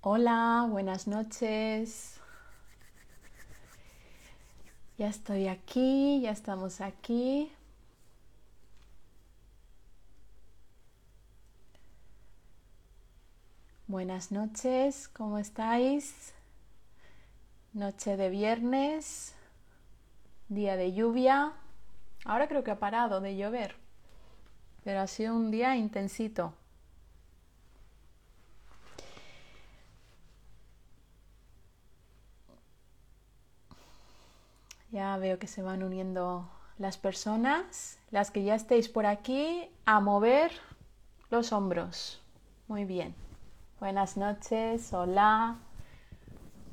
Hola, buenas noches. Ya estoy aquí, ya estamos aquí. Buenas noches, ¿cómo estáis? Noche de viernes, día de lluvia. Ahora creo que ha parado de llover, pero ha sido un día intensito. Ya veo que se van uniendo las personas, las que ya estéis por aquí, a mover los hombros. Muy bien. Buenas noches, hola,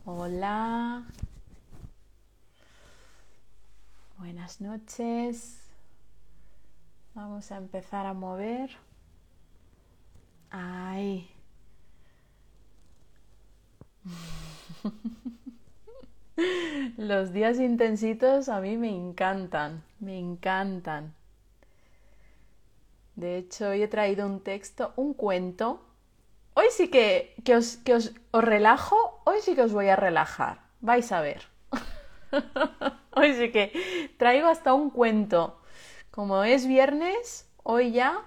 hola. Buenas noches. Vamos a empezar a mover. Ay. Los días intensitos a mí me encantan, me encantan. De hecho, hoy he traído un texto, un cuento. Hoy sí que, que, os, que os, os relajo, hoy sí que os voy a relajar. Vais a ver. hoy sí que traigo hasta un cuento. Como es viernes, hoy ya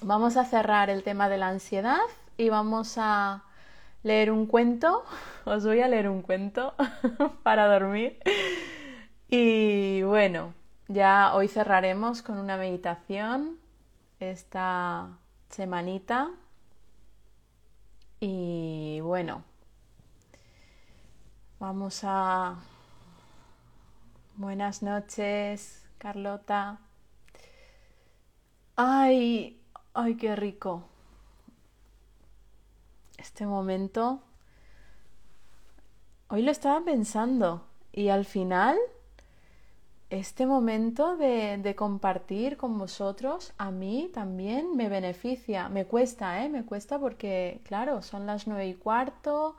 vamos a cerrar el tema de la ansiedad y vamos a leer un cuento. Os voy a leer un cuento para dormir. Y bueno, ya hoy cerraremos con una meditación esta semanita. Y bueno, vamos a... Buenas noches, Carlota. Ay, ay, qué rico este momento, hoy lo estaba pensando y al final, este momento de, compartir con vosotros a mí también me beneficia, me cuesta, ¿eh? Me cuesta porque, claro, son las nueve y cuarto,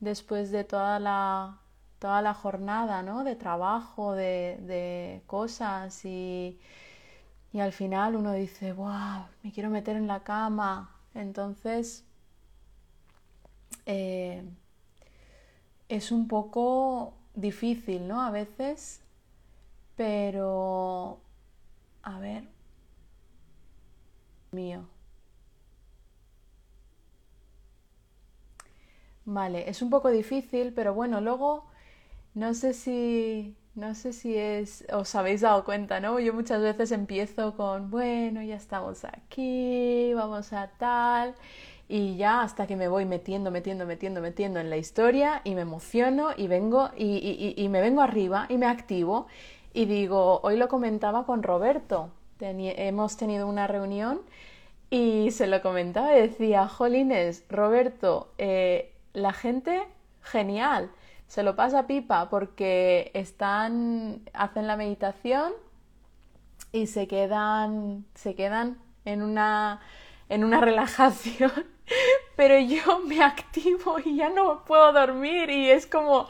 después de toda la, toda la jornada, ¿no? De trabajo, de, de cosas y, y al final uno dice, wow, me quiero meter en la cama. Entonces, eh, es un poco difícil, ¿no? A veces, pero... A ver. Mío. Vale, es un poco difícil, pero bueno, luego no sé si no sé si es os habéis dado cuenta, ¿no? Yo muchas veces empiezo con, bueno, ya estamos aquí, vamos a tal y ya hasta que me voy metiendo, metiendo, metiendo, metiendo en la historia y me emociono y vengo y, me vengo arriba y me activo y digo, hoy lo comentaba con Roberto, hemos tenido una reunión y se lo comentaba y decía, Jolines, Roberto, eh, la gente genial, se lo pasa pipa porque están, hacen la meditación y se quedan, se quedan en una, en una relajación pero yo me activo y ya no puedo dormir y es como,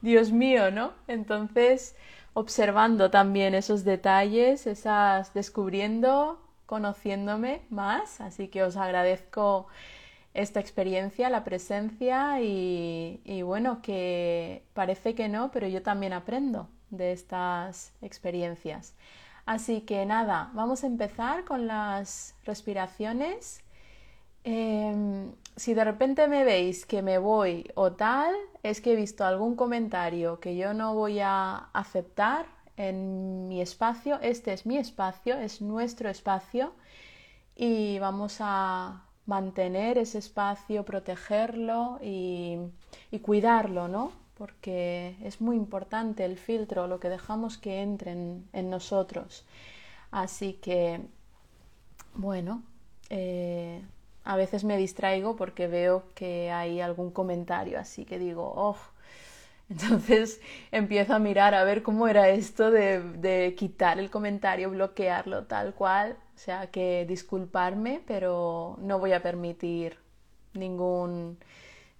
Dios mío, ¿no? Entonces, observando también esos detalles, esas descubriendo, conociéndome más, así que os agradezco esta experiencia, la presencia y, bueno, que parece que no, pero yo también aprendo de estas experiencias. Así que nada, vamos a empezar con las respiraciones eh, si de repente me veis que me voy o tal, es que he visto algún comentario que yo no voy a aceptar en mi espacio. Este es mi espacio, es nuestro espacio y vamos a mantener ese espacio, protegerlo y, cuidarlo, ¿no? Porque es muy importante el filtro, lo que dejamos que entre en, en nosotros. Así que, bueno, eh, a veces me distraigo porque veo que hay algún comentario así que digo, oh, entonces empiezo a mirar a ver cómo era esto de, de, quitar el comentario, bloquearlo tal cual, o sea que disculparme, pero no voy a permitir ningún,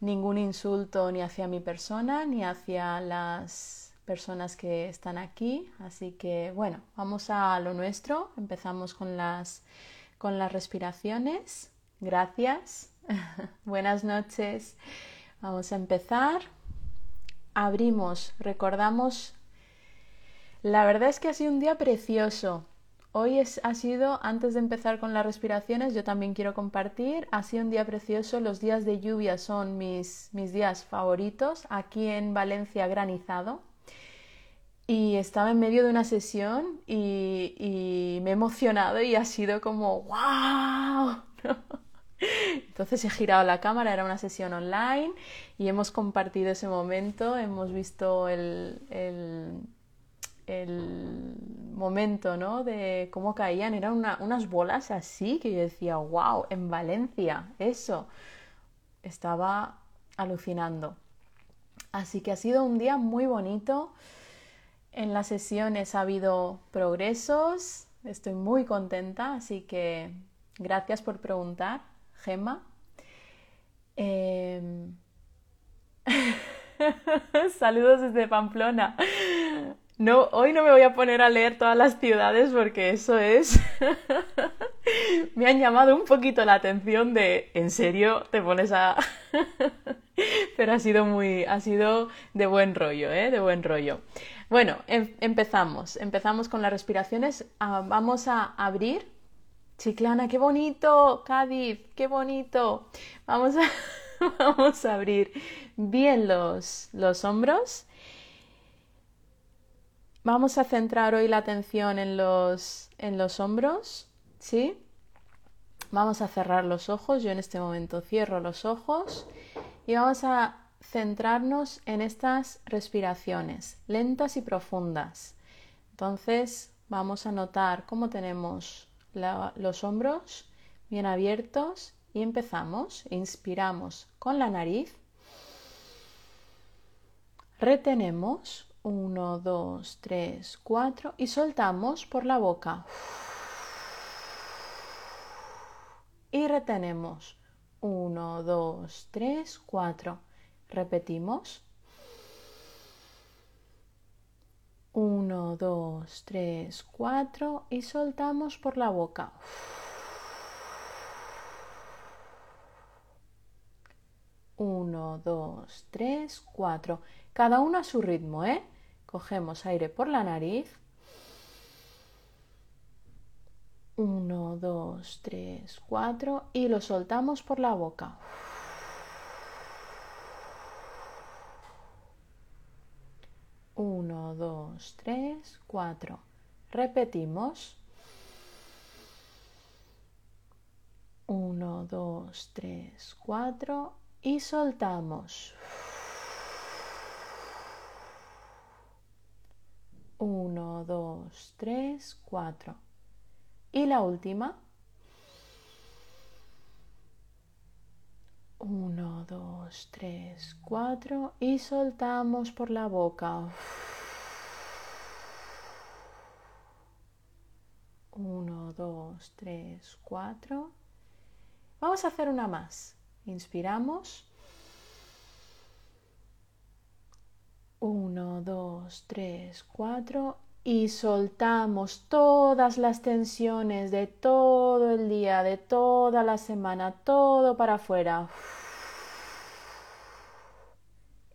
ningún insulto ni hacia mi persona ni hacia las personas que están aquí, así que bueno, vamos a lo nuestro, empezamos con las, con las respiraciones. Gracias. Buenas noches. Vamos a empezar. Abrimos, recordamos. La verdad es que ha sido un día precioso. Hoy es, ha sido, antes de empezar con las respiraciones, yo también quiero compartir, ha sido un día precioso, los días de lluvia son mis, mis días favoritos, aquí en Valencia granizado, y estaba en medio de una sesión y, me he emocionado y ha sido como ¡wow! Entonces he girado la cámara, era una sesión online y hemos compartido ese momento, hemos visto el, el, momento ¿no? de cómo caían, eran unas bolas así que yo decía, wow, en Valencia, eso. Estaba alucinando. Así que ha sido un día muy bonito. En las sesiones ha habido progresos, estoy muy contenta, así que gracias por preguntar, Gemma. Em, saludos desde Pamplona. No, hoy no me voy a poner a leer todas las ciudades porque eso es... me han llamado un poquito la atención de, ¿en serio te pones a...? Pero ha sido muy, ha sido de buen rollo, ¿eh? De buen rollo. Bueno, em, empezamos. Empezamos con las respiraciones. Ah, vamos a abrir. Chiclana, qué bonito. Cádiz, qué bonito. Vamos a, vamos a abrir bien los, los hombros. Vamos a centrar hoy la atención en los, en los hombros. ¿Sí? Vamos a cerrar los ojos. Yo en este momento cierro los ojos y vamos a centrarnos en estas respiraciones lentas y profundas. Entonces vamos a notar cómo tenemos los hombros bien abiertos y empezamos. Inspiramos con la nariz. Retenemos 1, 2, 3, 4 y soltamos por la boca. Y retenemos 1, 2, 3, 4. Repetimos. 1, 2, 3, 4 y soltamos por la boca. 1, 2, 3, 4. Cada uno a su ritmo, ¿eh? Cogemos aire por la nariz. 1, 2, 3, 4 y lo soltamos por la boca. 1, 2, 3, 4. Repetimos. 1, 2, 3, 4 y soltamos. 1, 2, 3, 4. Y la última. 1, 2, 3, 4 y soltamos por la boca. 1, 2, 3, 4. Vamos a hacer una más. Inspiramos. 1, 2, 3, 4 y soltamos todas las tensiones de todo el día, de toda la semana, todo para afuera.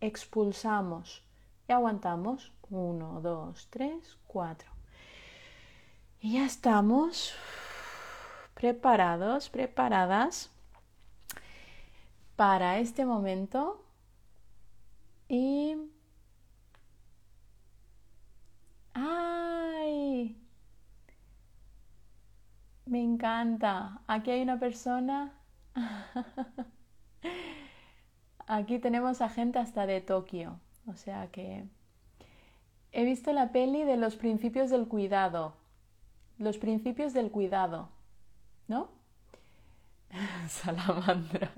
Expulsamos y aguantamos. 1, 2, 3, 4. Y ya estamos preparados, preparadas para este momento. Y ¡Ay! Me encanta. Aquí hay una persona. Aquí tenemos a gente hasta de Tokio. O sea que he visto la peli de los principios del cuidado. Los principios del cuidado. ¿No? Salamandra.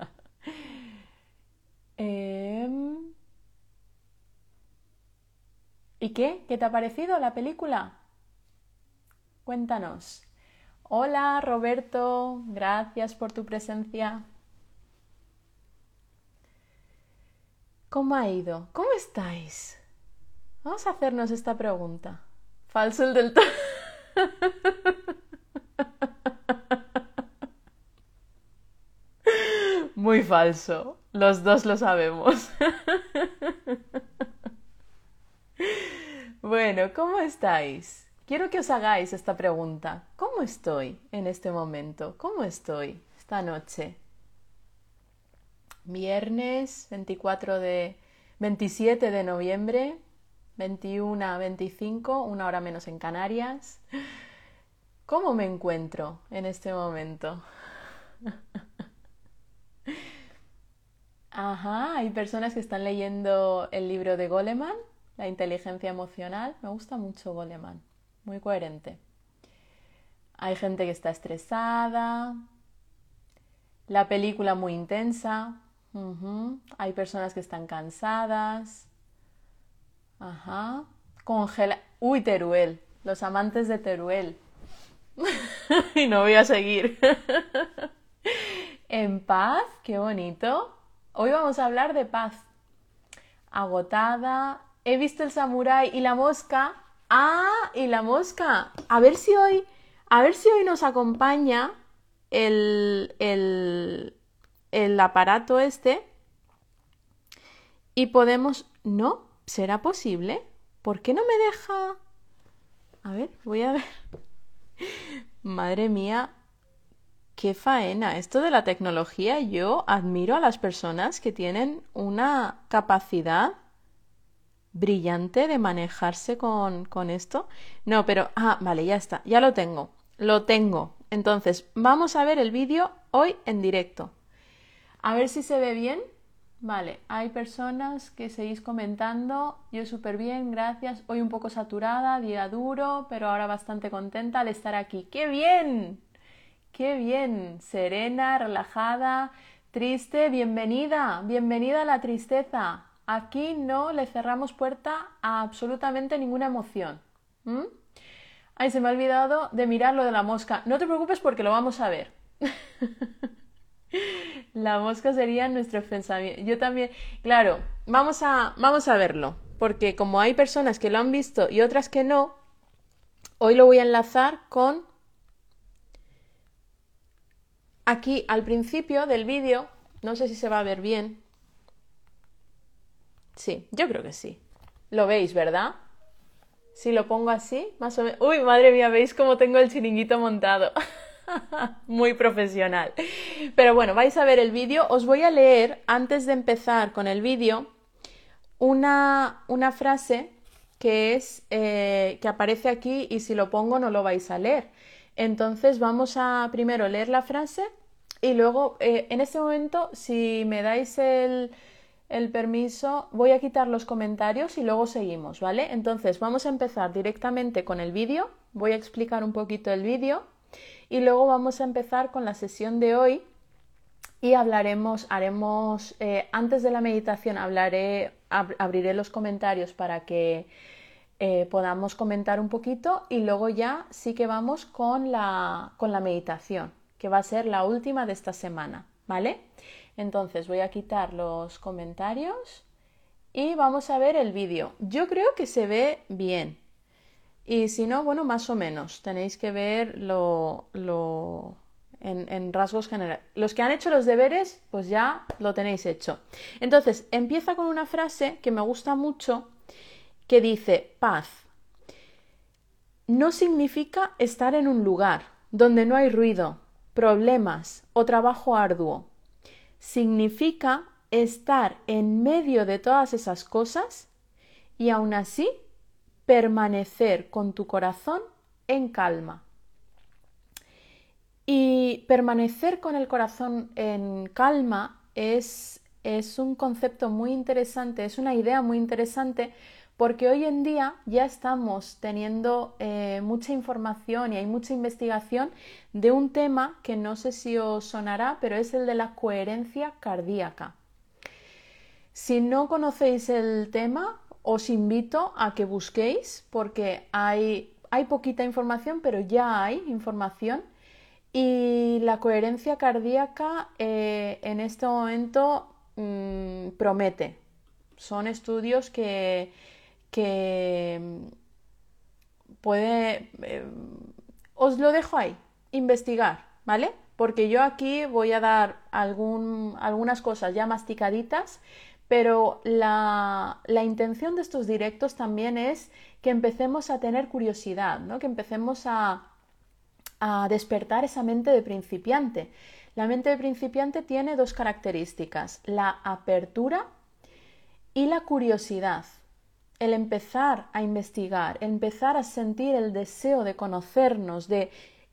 Eh... ¿Y qué? ¿Qué te ha parecido la película? Cuéntanos. Hola Roberto, gracias por tu presencia. ¿Cómo ha ido? ¿Cómo estáis? Vamos a hacernos esta pregunta. Falso el del. Muy falso. Los dos lo sabemos. bueno, ¿cómo estáis? Quiero que os hagáis esta pregunta. ¿Cómo estoy en este momento? ¿Cómo estoy esta noche? Viernes 24 de 27 de noviembre, 21 a 25, una hora menos en Canarias. ¿Cómo me encuentro en este momento? Ajá, hay personas que están leyendo el libro de Goleman, La inteligencia emocional. Me gusta mucho Goleman, muy coherente. Hay gente que está estresada, la película muy intensa, hay personas que están cansadas. Ajá. Congela. Uy, Teruel. Los amantes de Teruel. y no voy a seguir. en paz, qué bonito. Hoy vamos a hablar de paz. Agotada. He visto el samurái y la mosca. Ah, y la mosca. A ver si hoy, a ver si hoy nos acompaña el, el, el aparato este y podemos... No, ¿será posible? ¿Por qué no me deja? A ver, voy a ver. Madre mía, qué faena. Esto de la tecnología, yo admiro a las personas que tienen una capacidad brillante de manejarse con, con esto. No, pero... Ah, vale, ya está, ya lo tengo. Lo tengo. Entonces, vamos a ver el vídeo hoy en directo. A ver si se ve bien. Vale, hay personas que seguís comentando. Yo súper bien, gracias. Hoy un poco saturada, día duro, pero ahora bastante contenta al estar aquí. ¡Qué bien! ¡Qué bien! Serena, relajada, triste. Bienvenida, bienvenida a la tristeza. Aquí no le cerramos puerta a absolutamente ninguna emoción. Ay, se me ha olvidado de mirar lo de la mosca. No te preocupes porque lo vamos a ver. La mosca sería nuestro pensamiento. Yo también, claro, vamos a, vamos a verlo, porque como hay personas que lo han visto y otras que no, hoy lo voy a enlazar con aquí al principio del vídeo, no sé si se va a ver bien. Sí, yo creo que sí. Lo veis, ¿verdad? Si lo pongo así, más o menos... Uy, madre mía, veis cómo tengo el chiringuito montado. Muy profesional. Pero bueno, vais a ver el vídeo. Os voy a leer, antes de empezar con el vídeo, una, una, frase que es eh, que aparece aquí y si lo pongo no lo vais a leer. Entonces vamos a primero leer la frase y luego eh, en este momento si me dais el, el permiso voy a quitar los comentarios y luego seguimos, ¿vale? Entonces vamos a empezar directamente con el vídeo. Voy a explicar un poquito el vídeo y luego vamos a empezar con la sesión de hoy y hablaremos, haremos, eh, antes de la meditación hablaré, abriré los comentarios para que eh, podamos comentar un poquito y luego ya sí que vamos con la, con la meditación, que va a ser la última de esta semana, ¿vale? Entonces voy a quitar los comentarios y vamos a ver el vídeo. Yo creo que se ve bien. Y si no, bueno, más o menos. Tenéis que ver lo, lo en, rasgos generales. Los que han hecho los deberes, pues ya lo tenéis hecho. Entonces, empieza con una frase que me gusta mucho que dice, paz. No significa estar en un lugar donde no hay ruido, problemas o trabajo arduo. Significa estar en medio de todas esas cosas y aún así permanecer con tu corazón en calma. Y permanecer con el corazón en calma es, es un concepto muy interesante, es una idea muy interesante porque hoy en día ya estamos teniendo eh, mucha información y hay mucha investigación de un tema que no sé si os sonará, pero es el de la coherencia cardíaca. Si no conocéis el tema, os invito a que busquéis porque hay, hay poquita información, pero ya hay información. Y la coherencia cardíaca eh, en este momento mm, promete. Son estudios que, que mm, puede... Eh, os lo dejo ahí, investigar, ¿vale? porque yo aquí voy a dar algún, algunas cosas ya masticaditas, pero la, la, intención de estos directos también es que empecemos a tener curiosidad, ¿no? que empecemos a, a despertar esa mente de principiante. La mente de principiante tiene dos características, la apertura y la curiosidad. El empezar a investigar, empezar a sentir el deseo de conocernos, de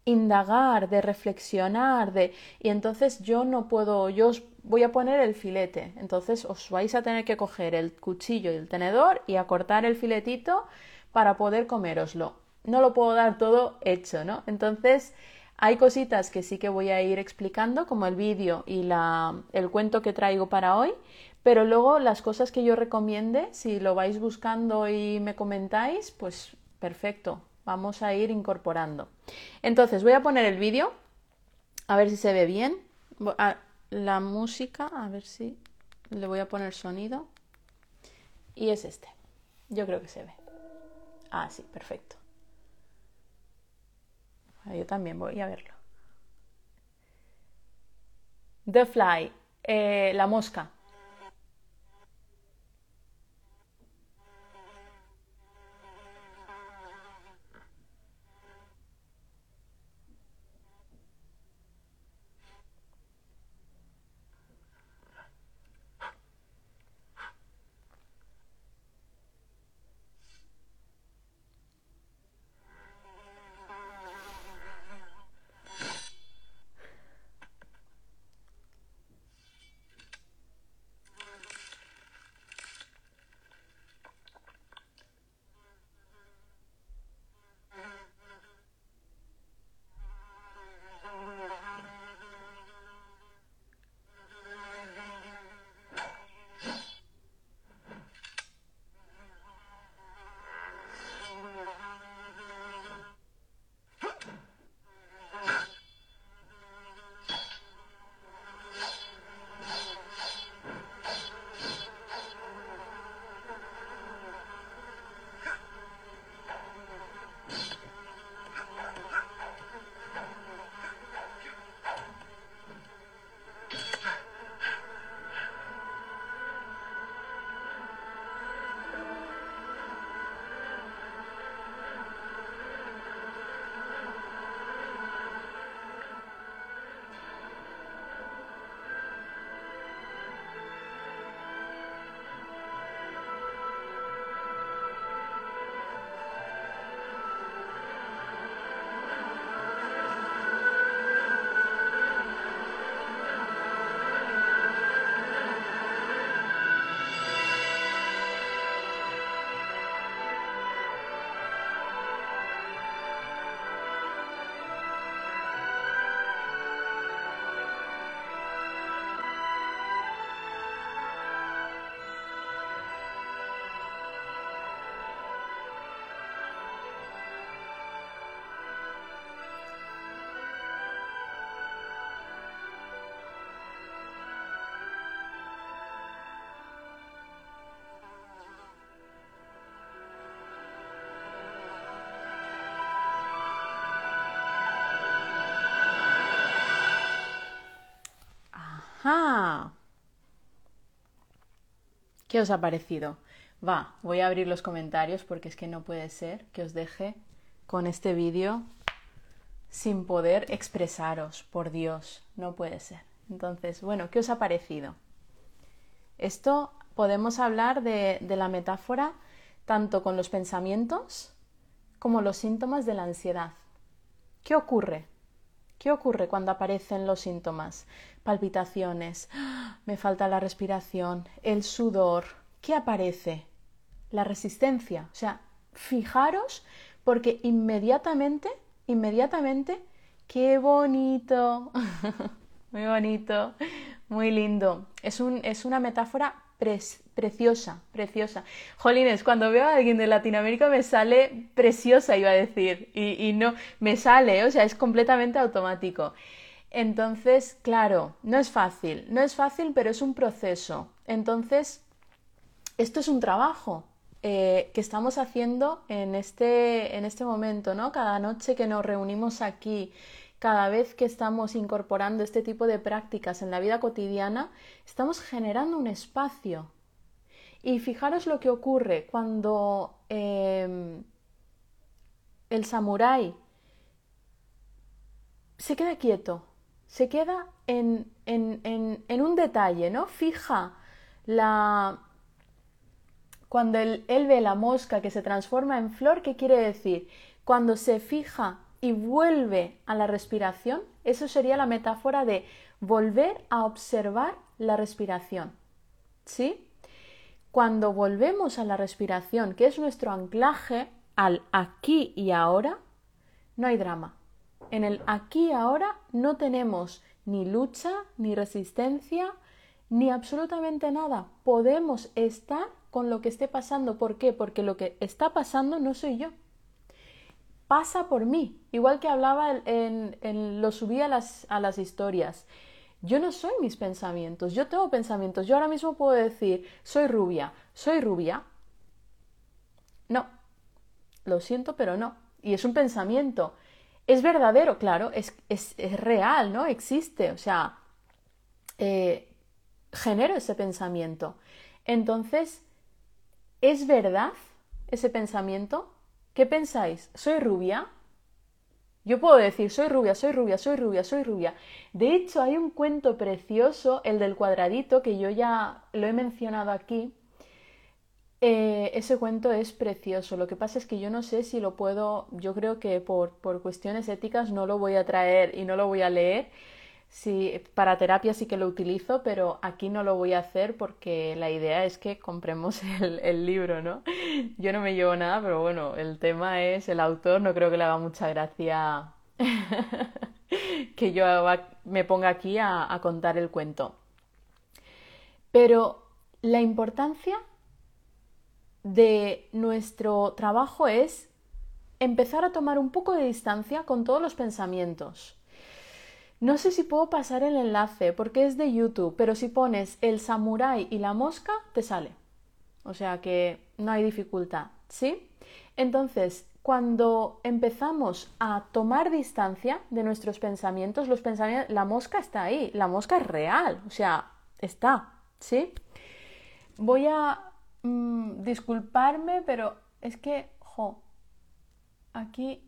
indagar, de reflexionar, de y entonces yo no puedo, yo os voy a poner el filete, entonces os vais a tener que coger el cuchillo y el tenedor y a cortar el filetito para poder coméroslo. No lo puedo dar todo hecho, ¿no? Entonces, hay cositas que sí que voy a ir explicando, como el vídeo y la, el cuento que traigo para hoy, pero luego las cosas que yo recomiende, si lo vais buscando y me comentáis, pues perfecto, vamos a ir incorporando. Entonces, voy a poner el vídeo, a ver si se ve bien. La música, a ver si le voy a poner sonido. Y es este. Yo creo que se ve. Ah, sí, perfecto. Yo también voy a verlo. The Fly, eh, la mosca. ¿Qué os ha parecido? Va, voy a abrir los comentarios porque es que no puede ser que os deje con este vídeo sin poder expresaros, por Dios, no puede ser. Entonces, bueno, ¿qué os ha parecido? Esto podemos hablar de, de la metáfora tanto con los pensamientos como los síntomas de la ansiedad. ¿Qué ocurre? ¿Qué ocurre cuando aparecen los síntomas? Palpitaciones, me falta la respiración, el sudor. ¿Qué aparece? La resistencia. O sea, fijaros porque inmediatamente, inmediatamente, qué bonito, muy bonito, muy lindo. Es, un, es una metáfora preciosa, preciosa. Jolines, cuando veo a alguien de Latinoamérica me sale preciosa, iba a decir, y, no, me sale, o sea, es completamente automático. Entonces, claro, no es fácil, no es fácil, pero es un proceso. Entonces, esto es un trabajo eh, que estamos haciendo en este, en este momento, ¿no? Cada noche que nos reunimos aquí, cada vez que estamos incorporando este tipo de prácticas en la vida cotidiana, estamos generando un espacio. Y fijaros lo que ocurre cuando em, el samurái se queda quieto, se queda en, en, un detalle, ¿no? Fija la... Cuando él ve la mosca que se transforma en flor, ¿qué quiere decir? Cuando se fija y vuelve a la respiración, eso sería la metáfora de volver a observar la respiración. ¿Sí? Cuando volvemos a la respiración, que es nuestro anclaje al aquí y ahora, no hay drama. En el aquí y ahora no tenemos ni lucha, ni resistencia, ni absolutamente nada. Podemos estar con lo que esté pasando. ¿Por qué? Porque lo que está pasando no soy yo. Pasa por mí. Igual que hablaba en, lo subí a las, a las historias. Yo no soy mis pensamientos, yo tengo pensamientos. Yo ahora mismo puedo decir, soy rubia, soy rubia. No, lo siento, pero no. Y es un pensamiento. Es verdadero, claro, es, es, real, ¿no? Existe, o sea, eh, genero ese pensamiento. Entonces, ¿es verdad ese pensamiento? ¿Qué pensáis? ¿Soy rubia? Yo puedo decir, soy rubia, soy rubia, soy rubia, soy rubia. De hecho, hay un cuento precioso, el del cuadradito, que yo ya lo he mencionado aquí, eh, ese cuento es precioso. Lo que pasa es que yo no sé si lo puedo, yo creo que por, por cuestiones éticas no lo voy a traer y no lo voy a leer. Sí, para terapia sí que lo utilizo, pero aquí no lo voy a hacer porque la idea es que compremos el, libro, ¿no? Yo no me llevo nada, pero bueno, el tema es el autor, no creo que le haga mucha gracia que yo me ponga aquí a contar el cuento. Pero la importancia de nuestro trabajo es empezar a tomar un poco de distancia con todos los pensamientos. No sé si puedo pasar el enlace porque es de YouTube, pero si pones el samurái y la mosca, te sale. O sea que no hay dificultad, ¿sí? Entonces, cuando empezamos a tomar distancia de nuestros pensamientos, los pensamientos, la mosca está ahí, la mosca es real, o sea, está, ¿sí? Voy a Mm, disculparme, pero es que, jo, aquí...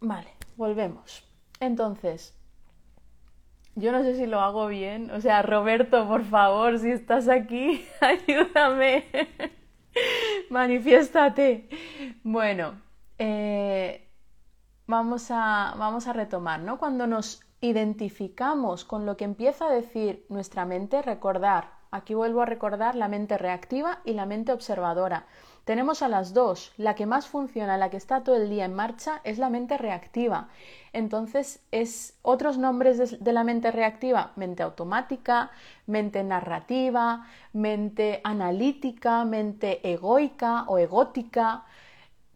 Vale, volvemos. Entonces, yo no sé si lo hago bien. O sea, Roberto, por favor, si estás aquí, ayúdame. Manifiéstate. Bueno, eh, vamos, a, vamos a retomar, ¿no? Cuando nos identificamos con lo que empieza a decir nuestra mente, recordar Aquí vuelvo a recordar la mente reactiva y la mente observadora. Tenemos a las dos. La que más funciona, la que está todo el día en marcha, es la mente reactiva. Entonces, es otros nombres de, la mente reactiva, mente automática, mente narrativa, mente analítica, mente egoica o egótica,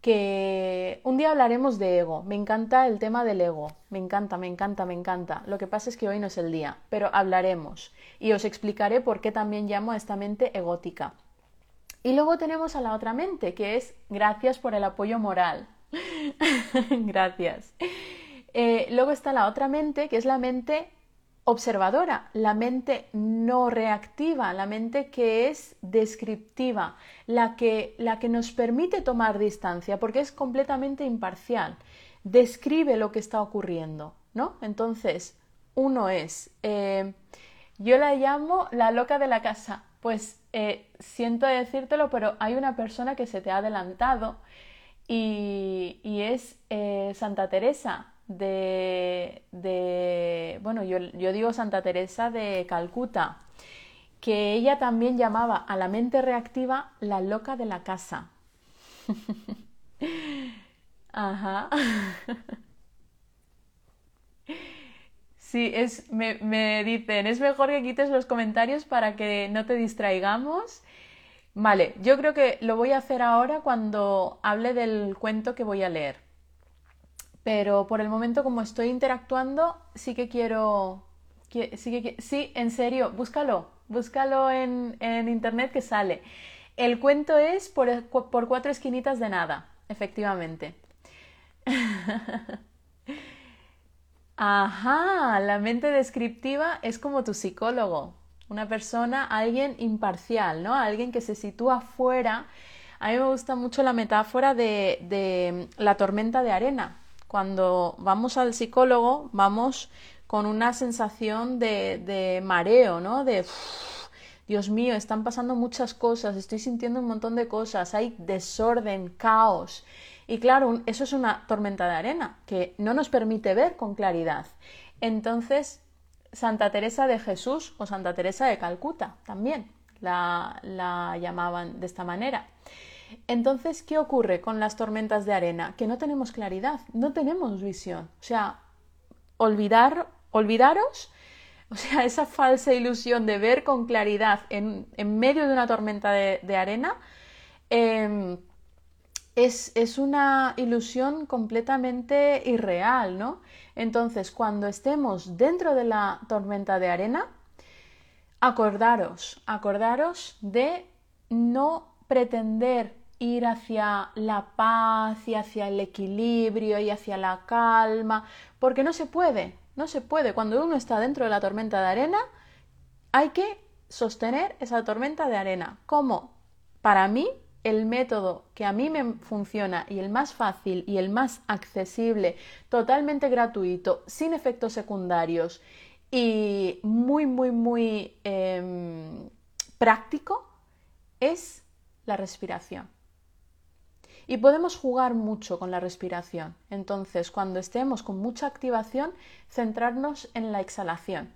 que un día hablaremos de ego. Me encanta el tema del ego. Me encanta, me encanta, me encanta. Lo que pasa es que hoy no es el día, pero hablaremos y os explicaré por qué también llamo a esta mente egótica. Y luego tenemos a la otra mente, que es gracias por el apoyo moral. gracias. Eh, luego está la otra mente, que es la mente observadora, la mente no reactiva, la mente que es descriptiva, la que, la que nos permite tomar distancia, porque es completamente imparcial, describe lo que está ocurriendo, ¿no? Entonces, uno es, eh, yo la llamo la loca de la casa, pues eh, siento decírtelo, pero hay una persona que se te ha adelantado y, es eh, Santa Teresa, de, bueno, yo, yo digo Santa Teresa de Calcuta, que ella también llamaba a la mente reactiva la loca de la casa. Ajá. Sí, es, me, me, dicen, es mejor que quites los comentarios para que no te distraigamos. Vale, yo creo que lo voy a hacer ahora cuando hable del cuento que voy a leer. Pero por el momento, como estoy interactuando, sí que quiero. Sí, que, sí en serio, búscalo. Búscalo en, internet que sale. El cuento es por, por cuatro esquinitas de nada, efectivamente. Ajá, la mente descriptiva es como tu psicólogo, una persona, alguien imparcial, ¿no? Alguien que se sitúa fuera. A mí me gusta mucho la metáfora de, la tormenta de arena. Cuando vamos al psicólogo, vamos con una sensación de, mareo, ¿no? De, Dios mío, están pasando muchas cosas, estoy sintiendo un montón de cosas, hay desorden, caos. Y claro, eso es una tormenta de arena que no nos permite ver con claridad. Entonces, Santa Teresa de Jesús o Santa Teresa de Calcuta también la, la llamaban de esta manera. Entonces, ¿qué ocurre con las tormentas de arena? Que no tenemos claridad, no tenemos visión. O sea, olvidar, olvidaros, o sea, esa falsa ilusión de ver con claridad en, medio de una tormenta de, arena, em, es, una ilusión completamente irreal, ¿no? Entonces, cuando estemos dentro de la tormenta de arena, acordaros, acordaros de no pretender ir hacia la paz y hacia el equilibrio y hacia la calma, porque no se puede, no se puede. Cuando uno está dentro de la tormenta de arena, hay que sostener esa tormenta de arena. ¿Cómo? Para mí, el método que a mí me funciona y el más fácil y el más accesible, totalmente gratuito, sin efectos secundarios y muy, muy, muy em, práctico, es la respiración. Y podemos jugar mucho con la respiración. Entonces, cuando estemos con mucha activación, centrarnos en la exhalación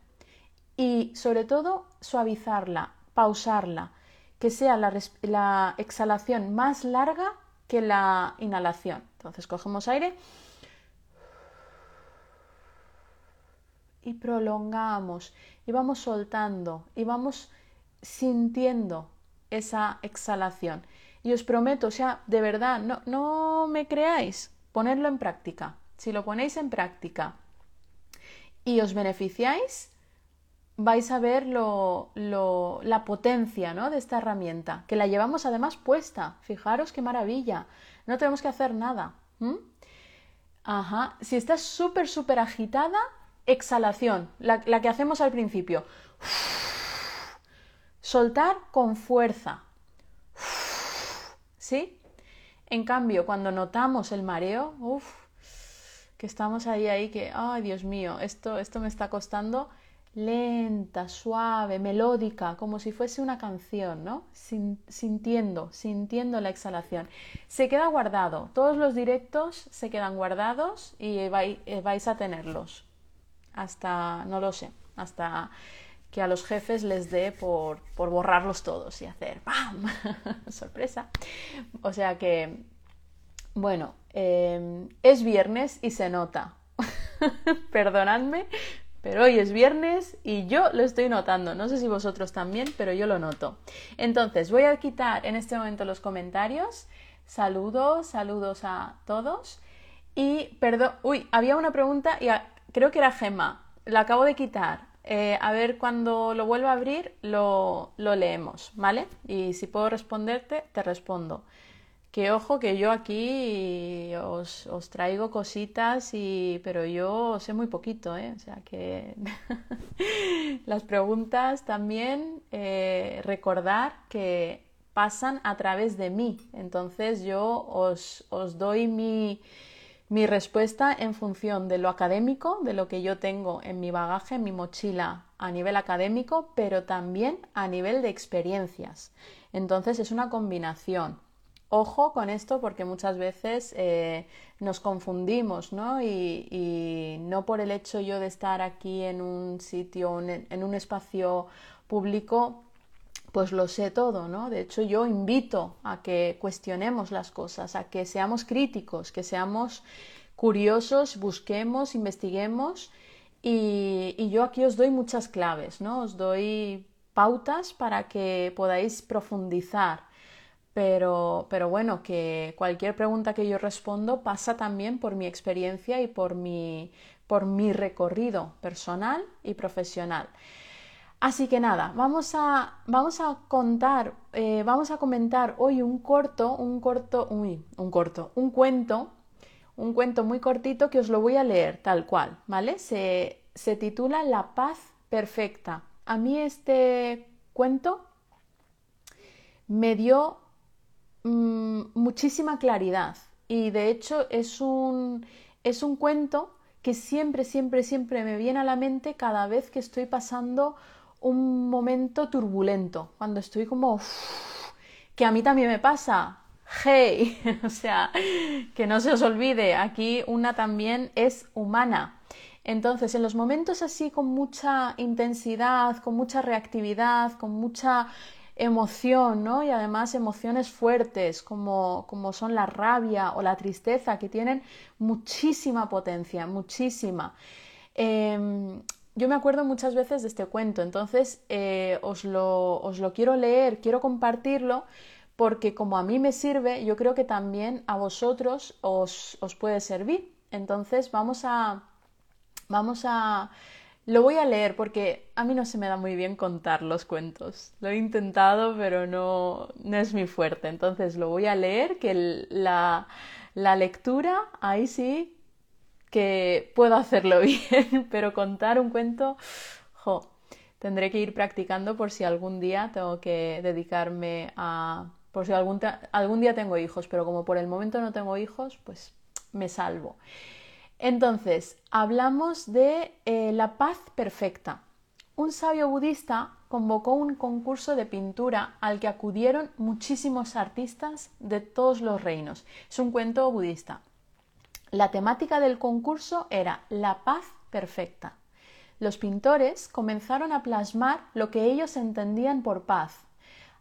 y sobre todo suavizarla, pausarla, que sea la, exhalación más larga que la inhalación. Entonces cogemos aire y prolongamos y vamos soltando y vamos sintiendo esa exhalación. Y os prometo, o sea, de verdad, no, no me creáis, ponedlo en práctica. Si lo ponéis en práctica y os beneficiáis, vais a ver lo, la potencia ¿no? de esta herramienta, que la llevamos además puesta. Fijaros qué maravilla. No tenemos que hacer nada. Ajá. Si estás súper, súper agitada, exhalación, la, la que hacemos al principio. Soltar con fuerza. ¿Sí? En cambio, cuando notamos el mareo, uff, que estamos ahí, ahí, que, ay, Dios mío, esto, esto me está costando, lenta, suave, melódica, como si fuese una canción, ¿no? sintiendo, sintiendo la exhalación. Se queda guardado, todos los directos se quedan guardados y eh, vais a tenerlos hasta, no lo sé, hasta que a los jefes les dé por, borrarlos todos y hacer ¡pam! sorpresa. O sea que, bueno, eh, es viernes y se nota. Perdonadme, pero hoy es viernes y yo lo estoy notando. No sé si vosotros también, pero yo lo noto. Entonces, voy a quitar en este momento los comentarios. Saludos, saludos a todos. Y perdón, uy, había una pregunta y creo que era Gemma. La acabo de quitar. Eh, a ver, cuando lo vuelva a abrir, lo, lo leemos, ¿vale? Y si puedo responderte, te respondo que ojo que yo aquí os, traigo cositas y pero yo sé muy poquito ¿eh? o sea que las preguntas también eh, recordar que pasan a través de mí. Entonces yo os, os doy mi, mi respuesta en función de lo académico de lo que yo tengo en mi bagaje en mi mochila a nivel académico pero también a nivel de experiencias. Entonces es una combinación Ojo con esto porque muchas veces eh, nos confundimos, ¿no? Y, no por el hecho yo de estar aquí en un sitio, en un espacio público, pues lo sé todo, ¿no? De hecho, yo invito a que cuestionemos las cosas, a que seamos críticos, que seamos curiosos, busquemos, investiguemos y, y yo aquí os doy muchas claves, ¿no? Os doy pautas para que podáis profundizar pero, pero bueno, que cualquier pregunta que yo respondo pasa también por mi experiencia y por mi, por mi recorrido personal y profesional. Así que nada, vamos a, vamos a contar, eh, vamos a comentar hoy un corto, un corto, un corto, un cuento, un cuento muy cortito que os lo voy a leer tal cual, ¿vale? Se, se titula La paz perfecta. A mí este cuento me dio mm, muchísima claridad y de hecho es un, es un cuento que siempre, siempre, siempre me viene a la mente cada vez que estoy pasando un momento turbulento, cuando estoy como... que a mí también me pasa. Hey, o sea, que no se os olvide, aquí una también es humana. Entonces, en los momentos así con mucha intensidad, con mucha reactividad, con mucha emoción, ¿no? Y además emociones fuertes como, como son la rabia o la tristeza, que tienen muchísima potencia, muchísima. Em, yo me acuerdo muchas veces de este cuento, entonces eh, os, lo, os lo quiero leer, quiero compartirlo porque como a mí me sirve, yo creo que también a vosotros os, os puede servir. Entonces vamos a, vamos a lo voy a leer porque a mí no se me da muy bien contar los cuentos. Lo he intentado, pero no, no es mi fuerte. Entonces lo voy a leer, que la, la lectura, ahí sí que puedo hacerlo bien, pero contar un cuento, jo, tendré que ir practicando por si algún día tengo que dedicarme a... por si algún, algún día tengo hijos, pero como por el momento no tengo hijos, pues me salvo. Entonces, hablamos de eh, la paz perfecta. Un sabio budista convocó un concurso de pintura al que acudieron muchísimos artistas de todos los reinos. Es un cuento budista. La temática del concurso era la paz perfecta. Los pintores comenzaron a plasmar lo que ellos entendían por paz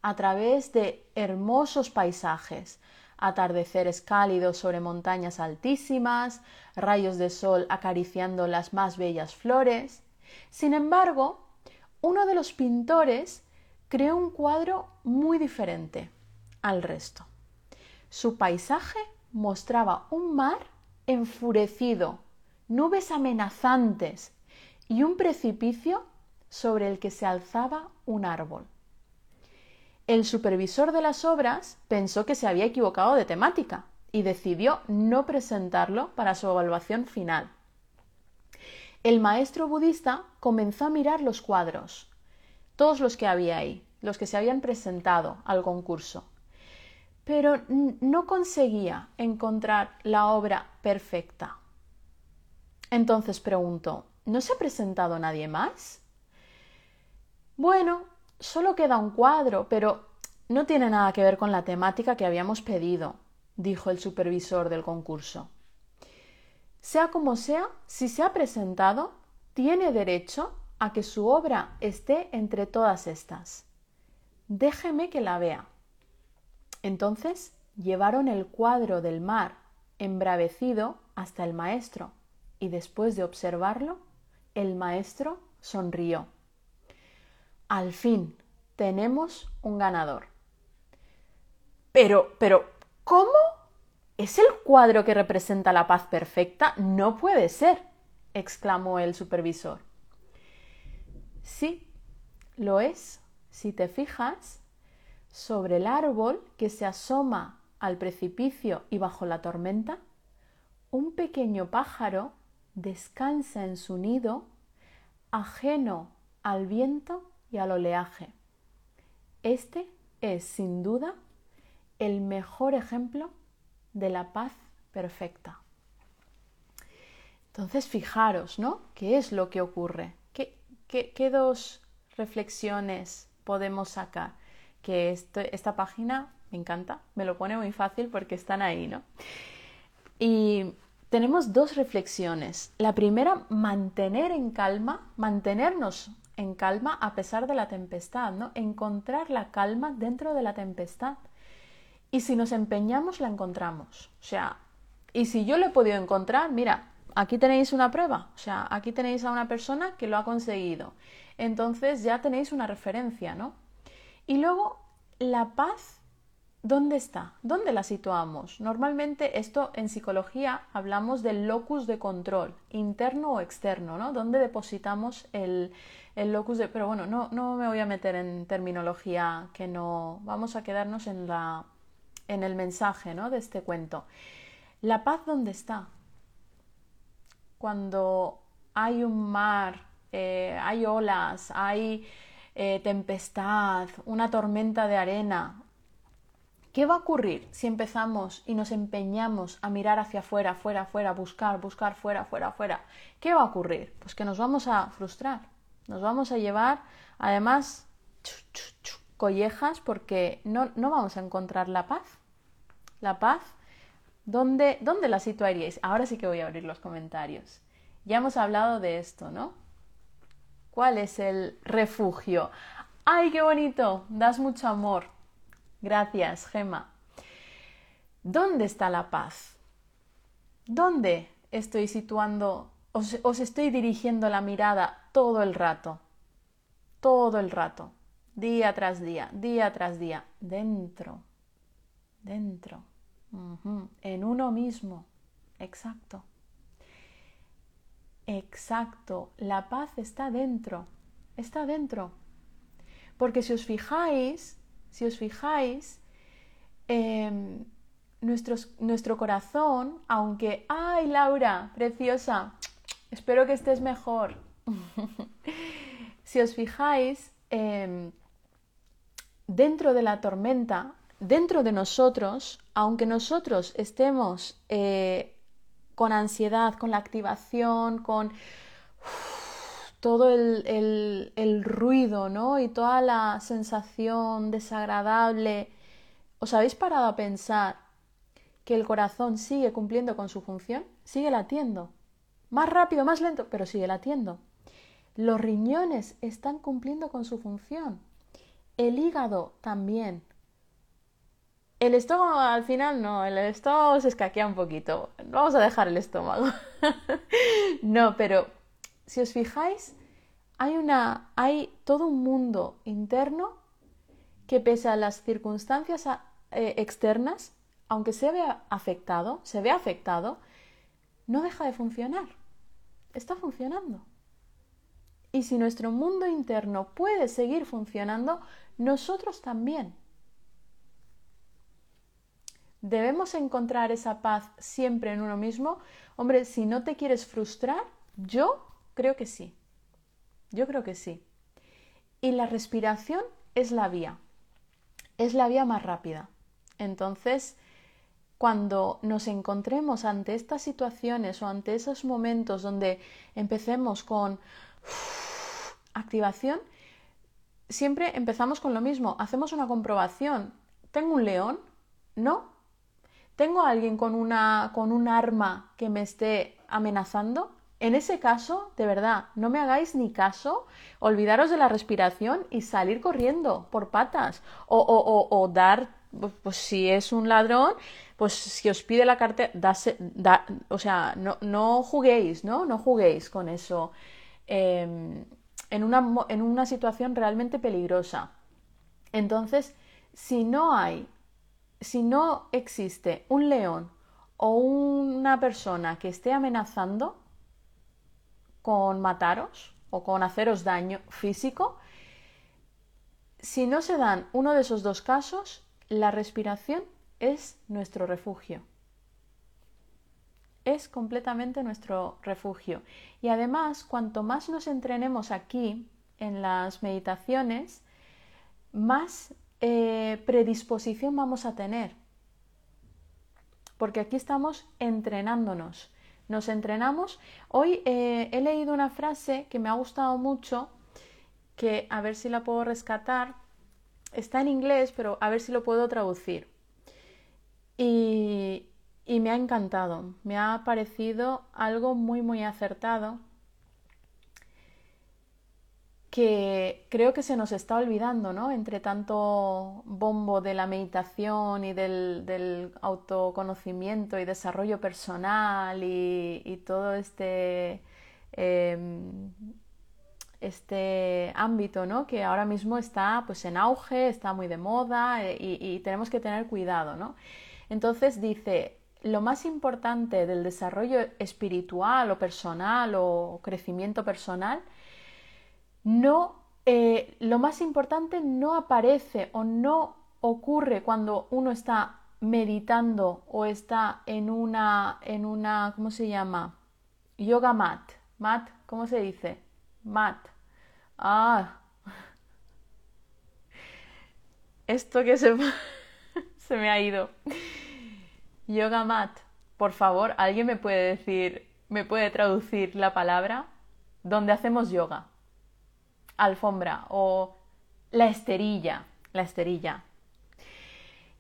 a través de hermosos paisajes, atardeceres cálidos sobre montañas altísimas, rayos de sol acariciando las más bellas flores. Sin embargo, uno de los pintores creó un cuadro muy diferente al resto. Su paisaje mostraba un mar enfurecido, nubes amenazantes y un precipicio sobre el que se alzaba un árbol. El supervisor de las obras pensó que se había equivocado de temática y decidió no presentarlo para su evaluación final. El maestro budista comenzó a mirar los cuadros, todos los que había ahí, los que se habían presentado al concurso, pero no conseguía encontrar la obra perfecta. Entonces preguntó, ¿no se ha presentado nadie más? Bueno, solo queda un cuadro, pero no tiene nada que ver con la temática que habíamos pedido, dijo el supervisor del concurso. Sea como sea, si se ha presentado, tiene derecho a que su obra esté entre todas estas. Déjeme que la vea. Entonces llevaron el cuadro del mar embravecido hasta el maestro, y después de observarlo, el maestro sonrió. Al fin, tenemos un ganador. Pero, pero, ¿cómo? ¿Es el cuadro que representa la paz perfecta? No puede ser, exclamó el supervisor. Sí, lo es. Si te fijas, sobre el árbol que se asoma al precipicio y bajo la tormenta, un pequeño pájaro descansa en su nido, ajeno al viento y al oleaje. Este es, sin duda, el mejor ejemplo de la paz perfecta. Entonces, fijaros, ¿no? ¿Qué es lo que ocurre? ¿Qué, qué, dos reflexiones podemos sacar? Que esta página me encanta, me lo pone muy fácil porque están ahí, ¿no? Y tenemos dos reflexiones. La primera, mantener en calma, mantenernos en calma a pesar de la tempestad, ¿no? Encontrar la calma dentro de la tempestad. Y si nos empeñamos, la encontramos. O sea, y si yo lo he podido encontrar, mira, aquí tenéis una prueba. O sea, aquí tenéis a una persona que lo ha conseguido. Entonces ya tenéis una referencia, ¿no? Y luego, la paz ¿Dónde está? ¿Dónde la situamos? Normalmente esto en psicología hablamos del locus de control, interno o externo, ¿no? ¿Dónde depositamos el, el locus de... Pero bueno, no, no me voy a meter en terminología que no... Vamos a quedarnos en, la, en el mensaje ¿no? de este cuento. ¿La paz dónde está? Cuando hay un mar, eh, hay olas, hay eh, tempestad, una tormenta de arena. ¿Qué va a ocurrir si empezamos y nos empeñamos a mirar hacia afuera, afuera, afuera, buscar, buscar, fuera, afuera, afuera? ¿Qué va a ocurrir? Pues que nos vamos a frustrar, nos vamos a llevar, además, collejas porque no, no vamos a encontrar la paz. La paz, ¿dónde, ¿dónde la situaríais? Ahora sí que voy a abrir los comentarios. Ya hemos hablado de esto, ¿no? ¿Cuál es el refugio? ¡Ay, qué bonito! Das mucho amor. Gracias, Gema. ¿Dónde está la paz? ¿Dónde estoy situando, os, os estoy dirigiendo la mirada todo el rato? Todo el rato. Día tras día, día tras día. Dentro. Dentro. En uno mismo. Exacto. Exacto, la paz está dentro, está dentro. Porque si os fijáis, si os fijáis, em, nuestro corazón, aunque, ay Laura, preciosa, espero que estés mejor. si os fijáis, em, dentro de la tormenta, dentro de nosotros, aunque nosotros estemos eh, con ansiedad, con la activación, con todo el, ruido, ¿no? Y toda la sensación desagradable. ¿Os habéis parado a pensar que el corazón sigue cumpliendo con su función? Sigue latiendo. Más rápido, más lento, pero sigue latiendo. Los riñones están cumpliendo con su función. El hígado también. El estómago al final no, el estómago se escaquea un poquito. Vamos a dejar el estómago. no, pero si os fijáis, hay una hay todo un mundo interno que pese a las circunstancias eh, externas, aunque se vea afectado, se ve afectado, no deja de funcionar. Está funcionando. Y si nuestro mundo interno puede seguir funcionando, nosotros también. ¿Debemos encontrar esa paz siempre en uno mismo? Hombre, si no te quieres frustrar, yo creo que sí. Yo creo que sí. Y la respiración es la vía. Es la vía más rápida. Entonces, cuando nos encontremos ante estas situaciones o ante esos momentos donde empecemos con activación, siempre empezamos con lo mismo. Hacemos una comprobación. ¿Tengo un león? ¿No? ¿Tengo alguien con, una, con un arma que me esté amenazando? En ese caso, de verdad, no me hagáis ni caso, olvidaros de la respiración y salir corriendo por patas o, o, o, dar, pues, pues, si es un ladrón, pues si os pide la cartera, o sea, no, no, juguéis, ¿no? No juguéis con eso em, en, una, en una situación realmente peligrosa. Entonces, si no hay si no existe un león o una persona que esté amenazando con mataros o con haceros daño físico, si no se dan uno de esos dos casos, la respiración es nuestro refugio. Es completamente nuestro refugio. Y además, cuanto más nos entrenemos aquí en las meditaciones, más eh, predisposición vamos a tener. Porque aquí estamos entrenándonos. Nos entrenamos. Hoy eh, he leído una frase que me ha gustado mucho, que a ver si la puedo rescatar. Está en inglés, pero a ver si lo puedo traducir. Y, y me ha encantado. Me ha parecido algo muy, muy acertado que creo que se nos está olvidando, ¿no? Entre tanto bombo de la meditación y del, autoconocimiento y desarrollo personal y, todo este, em, este ámbito, ¿no? Que ahora mismo está pues en auge, está muy de moda eh, y, y tenemos que tener cuidado, ¿no? Entonces dice, lo más importante del desarrollo espiritual o personal o crecimiento personal no, eh, lo más importante no aparece o no ocurre cuando uno está meditando o está en una, en una, ¿cómo se llama? Yoga mat. Mat, ¿cómo se dice? Mat. Ah. Esto que se, se me ha ido. Yoga mat. Por favor, ¿alguien me puede decir, me puede traducir la palabra? Donde hacemos yoga. Alfombra o la esterilla. La esterilla.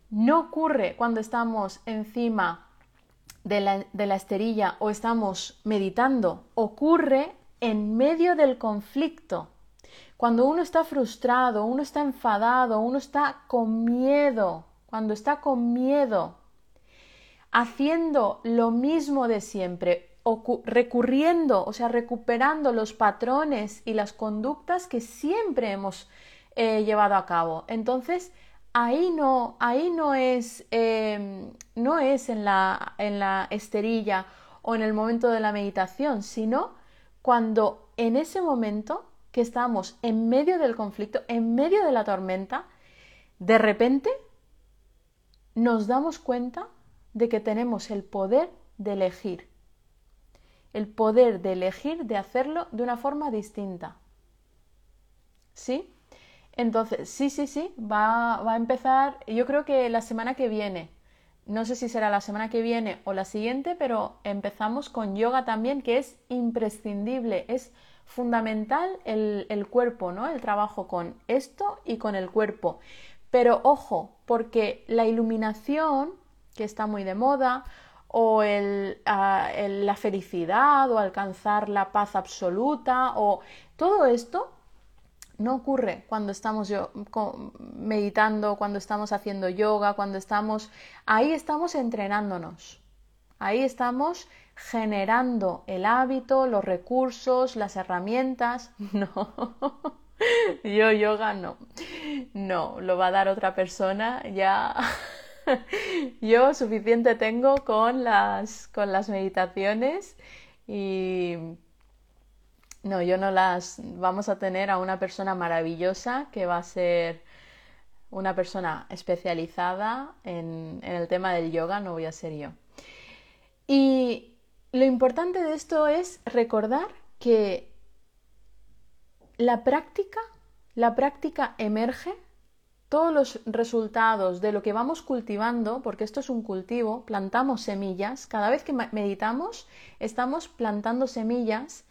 No ocurre cuando estamos encima de la, esterilla o estamos meditando, ocurre en medio del conflicto. Cuando uno está frustrado, uno está enfadado, uno está con miedo, cuando está con miedo, haciendo lo mismo de siempre, recurriendo, o sea, recuperando los patrones y las conductas que siempre hemos eh, llevado a cabo. Entonces, ahí no, ahí no es, em, no es en la, en la esterilla o en el momento de la meditación, sino cuando en ese momento que estamos en medio del conflicto, en medio de la tormenta, de repente nos damos cuenta de que tenemos el poder de elegir, el poder de elegir de hacerlo de una forma distinta. ¿Sí? Entonces, sí, sí, sí, va, va a empezar, yo creo que la semana que viene, no sé si será la semana que viene o la siguiente, pero empezamos con yoga también, que es imprescindible, es fundamental el, el, cuerpo, ¿no? El trabajo con esto y con el cuerpo. Pero ojo, porque la iluminación, que está muy de moda, o ah, la felicidad, o alcanzar la paz absoluta, o todo esto no ocurre cuando estamos yo, meditando, cuando estamos haciendo yoga, cuando estamos... Ahí estamos entrenándonos. Ahí estamos generando el hábito, los recursos, las herramientas. No. Yo yoga no. No, lo va a dar otra persona. Ya yo suficiente tengo con las con las meditaciones y no, yo no las. Vamos a tener a una persona maravillosa que va a ser una persona especializada en, el tema del yoga, no voy a ser yo. Y lo importante de esto es recordar que la práctica, la práctica emerge, todos los resultados de lo que vamos cultivando, porque esto es un cultivo, plantamos semillas, cada vez que meditamos estamos plantando semillas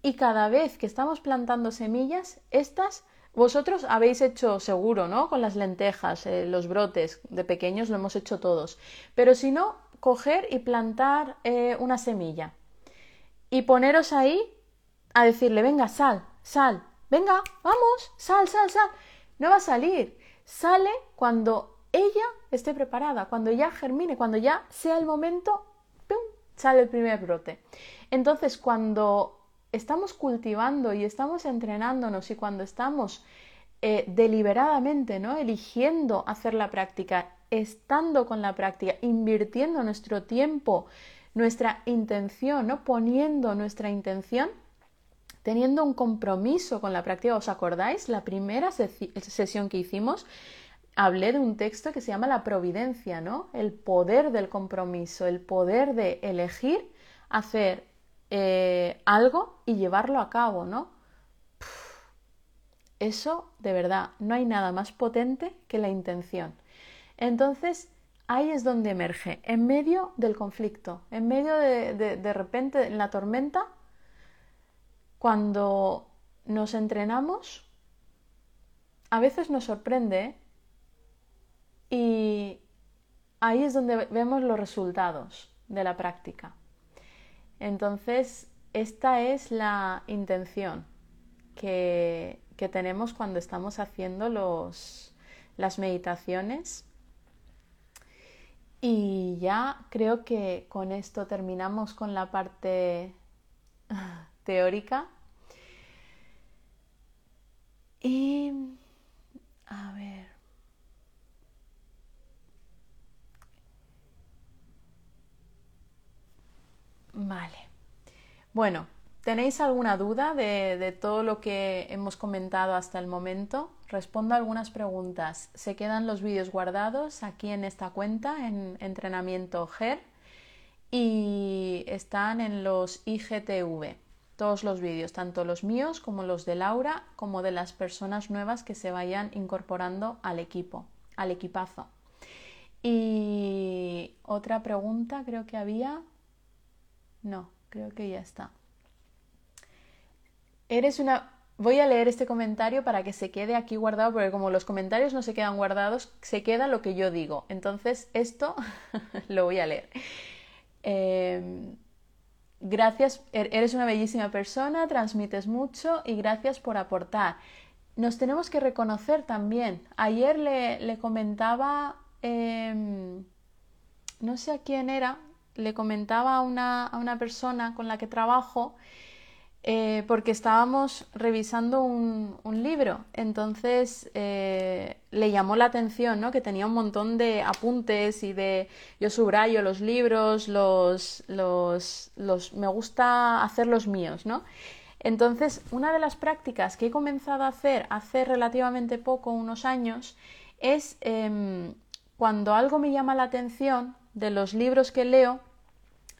y cada vez que estamos plantando semillas, estas vosotros habéis hecho seguro, ¿no? Con las lentejas, eh, los brotes de pequeños lo hemos hecho todos. Pero si no, coger y plantar eh, una semilla y poneros ahí a decirle, venga, sal, sal, venga, vamos, sal, sal, sal. No va a salir. Sale cuando ella esté preparada, cuando ya germine, cuando ya sea el momento, ¡pum! sale el primer brote. Entonces, cuando estamos cultivando y estamos entrenándonos y cuando estamos eh, deliberadamente, ¿no? Eligiendo hacer la práctica, estando con la práctica, invirtiendo nuestro tiempo, nuestra intención, ¿no? Poniendo nuestra intención, teniendo un compromiso con la práctica. ¿Os acordáis? La primera sesión que hicimos, hablé de un texto que se llama la providencia, ¿no? El poder del compromiso, el poder de elegir hacer eh, algo y llevarlo a cabo, ¿no? eso, de verdad, no hay nada más potente que la intención. Entonces, ahí es donde emerge, en medio del conflicto, en medio de, de, de repente, en la tormenta, cuando nos entrenamos, a veces nos sorprende y ahí es donde vemos los resultados de la práctica. Entonces, esta es la intención que, tenemos cuando estamos haciendo las meditaciones. Y ya creo que con esto terminamos con la parte teórica. Y a ver. Vale. Bueno, ¿Tenéis alguna duda de, todo lo que hemos comentado hasta el momento? Respondo algunas preguntas. Se quedan los vídeos guardados aquí en esta cuenta, en entrenamiento GER, y están en los IGTV. Todos los vídeos, tanto los míos como los de Laura, como de las personas nuevas que se vayan incorporando al equipo, al equipazo. Y otra pregunta creo que había. No, creo que ya está. Eres una... Voy a leer este comentario para que se quede aquí guardado, porque como los comentarios no se quedan guardados, se queda lo que yo digo. Entonces, esto lo voy a leer. Em, gracias, er, eres una bellísima persona, transmites mucho y gracias por aportar. Nos tenemos que reconocer también. Ayer le, comentaba, em, no sé a quién era, le comentaba a una, a una persona con la que trabajo eh, porque estábamos revisando un, libro, entonces eh, le llamó la atención, ¿no? Que tenía un montón de apuntes y de yo subrayo los libros, los, los, los me gusta hacer los míos, ¿no? Entonces, una de las prácticas que he comenzado a hacer hace relativamente poco, unos años, es em, cuando algo me llama la atención de los libros que leo,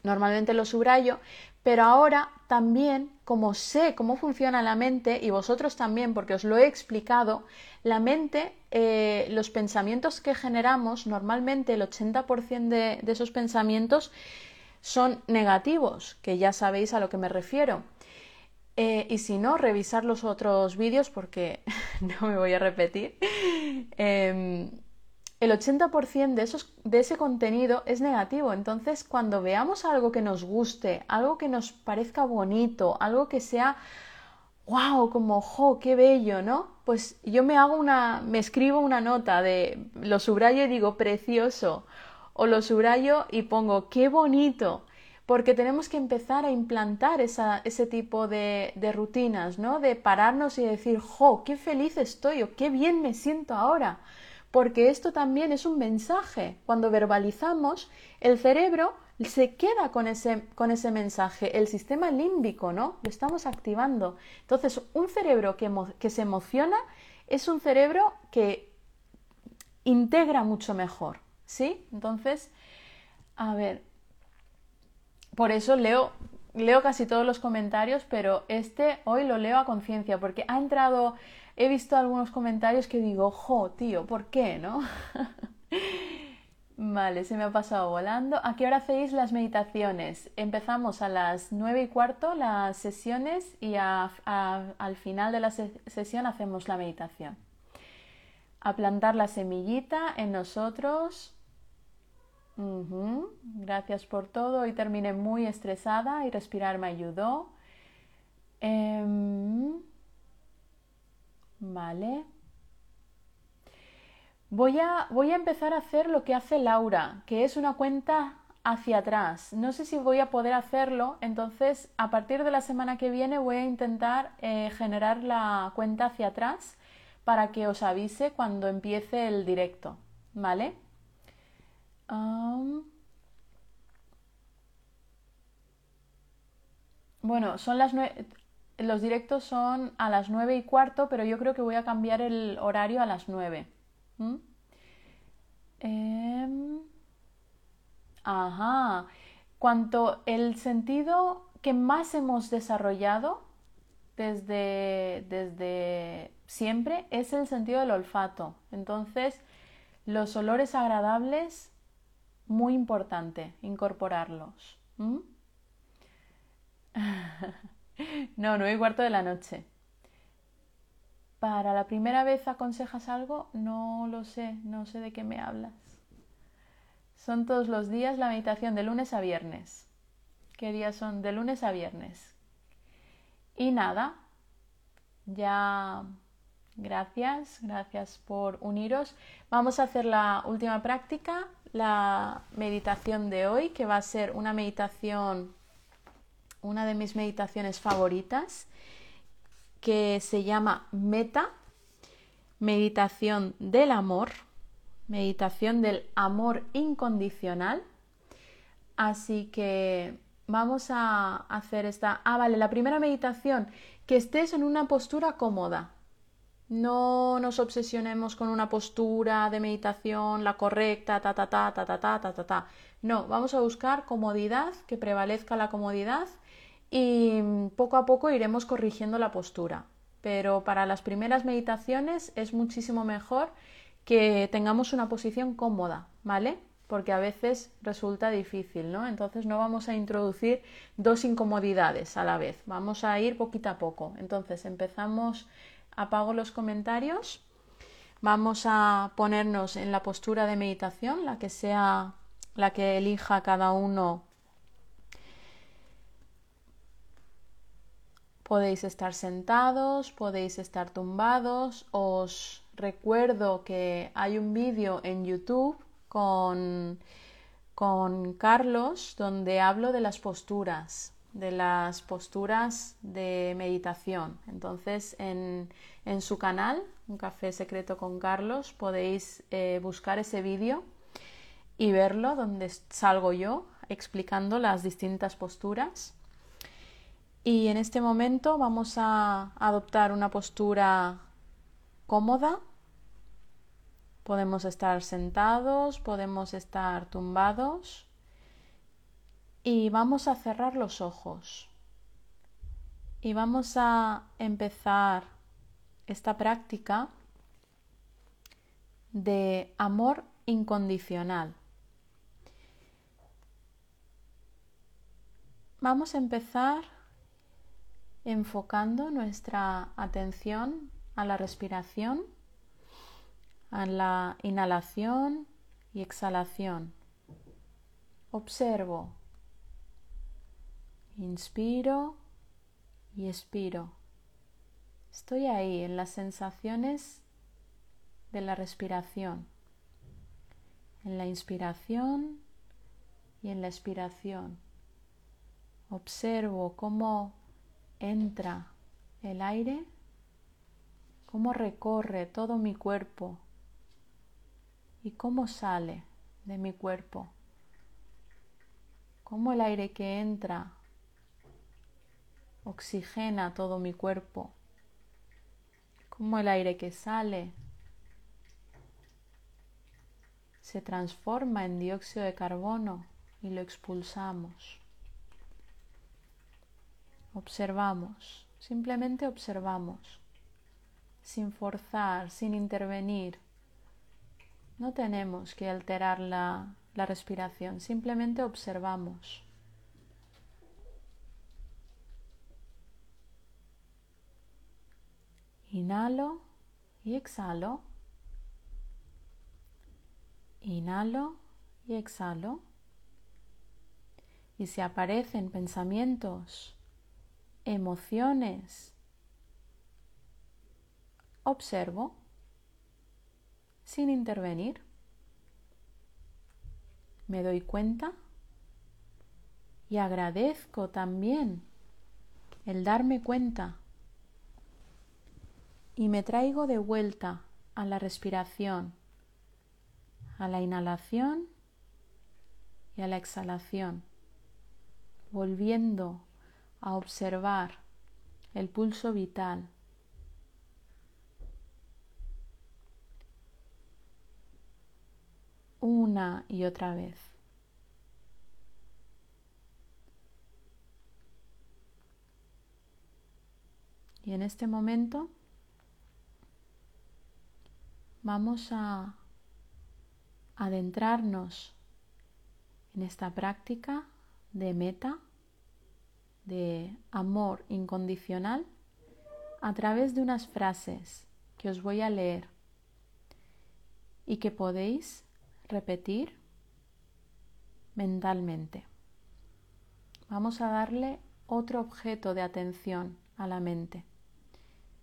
normalmente los subrayo, pero ahora también, como sé cómo funciona la mente, y vosotros también, porque os lo he explicado, la mente, eh, los pensamientos que generamos, normalmente el 80% de, esos pensamientos son negativos, que ya sabéis a lo que me refiero. Eh, y si no, revisar los otros vídeos porque no me voy a repetir. Em, el 80% de, esos, de ese contenido es negativo. Entonces, cuando veamos algo que nos guste, algo que nos parezca bonito, algo que sea, wow, como, jo, qué bello, ¿no? Pues yo me hago una, me escribo una nota de, lo subrayo y digo, precioso, o lo subrayo y pongo, qué bonito, porque tenemos que empezar a implantar ese tipo de, de, rutinas, ¿no? De pararnos y decir, jo, qué feliz estoy o qué bien me siento ahora porque esto también es un mensaje. Cuando verbalizamos, el cerebro se queda con ese, con ese mensaje, el sistema límbico, ¿no? Lo estamos activando. Entonces, un cerebro que, que se emociona es un cerebro que integra mucho mejor, ¿sí? Entonces, a ver, por eso leo, leo casi todos los comentarios, pero este hoy lo leo a conciencia, porque ha entrado he visto algunos comentarios que digo, jo, tío, ¿por qué, no? vale, se me ha pasado volando. ¿A qué hora hacéis las meditaciones? Empezamos a las nueve y cuarto las sesiones y al final de la sesión hacemos la meditación. A plantar la semillita en nosotros. Gracias por todo. Hoy terminé muy estresada y respirar me ayudó. Em, Vale. Voy a, voy a empezar a hacer lo que hace Laura, que es una cuenta hacia atrás. No sé si voy a poder hacerlo, entonces a partir de la semana que viene voy a intentar eh, generar la cuenta hacia atrás para que os avise cuando empiece el directo, ¿vale? bueno, son las nueve los directos son a las nueve y cuarto, pero yo creo que voy a cambiar el horario a las nueve. Em, ajá. Cuanto el sentido que más hemos desarrollado desde, desde siempre es el sentido del olfato. Entonces, los olores agradables, muy importante incorporarlos. No, nueve y cuarto de la noche. ¿Para la primera vez aconsejas algo? No lo sé, no sé de qué me hablas. Son todos los días la meditación de lunes a viernes. ¿Qué días son? De lunes a viernes. Y nada, ya gracias, gracias por uniros. Vamos a hacer la última práctica, la meditación de hoy, que va a ser una meditación una de mis meditaciones favoritas que se llama Meta, meditación del amor, meditación del amor incondicional. Así que vamos a hacer esta... Ah, vale, la primera meditación, que estés en una postura cómoda. No nos obsesionemos con una postura de meditación, la correcta, ta, ta, ta, ta, ta, ta, ta, ta, ta. No, vamos a buscar comodidad, que prevalezca la comodidad y poco a poco iremos corrigiendo la postura. Pero para las primeras meditaciones es muchísimo mejor que tengamos una posición cómoda, ¿vale? Porque a veces resulta difícil, ¿no? Entonces no vamos a introducir dos incomodidades a la vez, vamos a ir poquito a poco. Entonces empezamos, apago los comentarios, vamos a ponernos en la postura de meditación, la que sea la que elija cada uno. Podéis estar sentados, podéis estar tumbados, os recuerdo que hay un vídeo en YouTube con, con Carlos donde hablo de las posturas, de las posturas de meditación. Entonces, en, en su canal, Un Café Secreto con Carlos, podéis eh, buscar ese vídeo y verlo donde salgo yo explicando las distintas posturas. Y en este momento vamos a adoptar una postura cómoda. Podemos estar sentados, podemos estar tumbados y vamos a cerrar los ojos. Y vamos a empezar esta práctica de amor incondicional. Vamos a empezar enfocando nuestra atención a la respiración, a la inhalación y exhalación. Observo, inspiro y expiro. Estoy ahí en las sensaciones de la respiración, en la inspiración y en la expiración. Observo cómo entra el aire cómo recorre todo mi cuerpo y cómo sale de mi cuerpo, cómo el aire que entra oxigena todo mi cuerpo, cómo el aire que sale se transforma en dióxido de carbono y lo expulsamos. Observamos, simplemente observamos sin forzar, sin intervenir. No tenemos que alterar la, la respiración, simplemente observamos. Inhalo y exhalo. Inhalo y exhalo. Y si aparecen pensamientos, emociones, observo sin intervenir. Me doy cuenta y agradezco también el darme cuenta y me traigo de vuelta a la respiración, a la inhalación y a la exhalación, volviendo a observar el pulso vital una y otra vez. Y en este momento vamos a adentrarnos en esta práctica de meta, de amor incondicional, a través de unas frases que os voy a leer y que podéis repetir mentalmente. Vamos a darle otro objeto de atención a la mente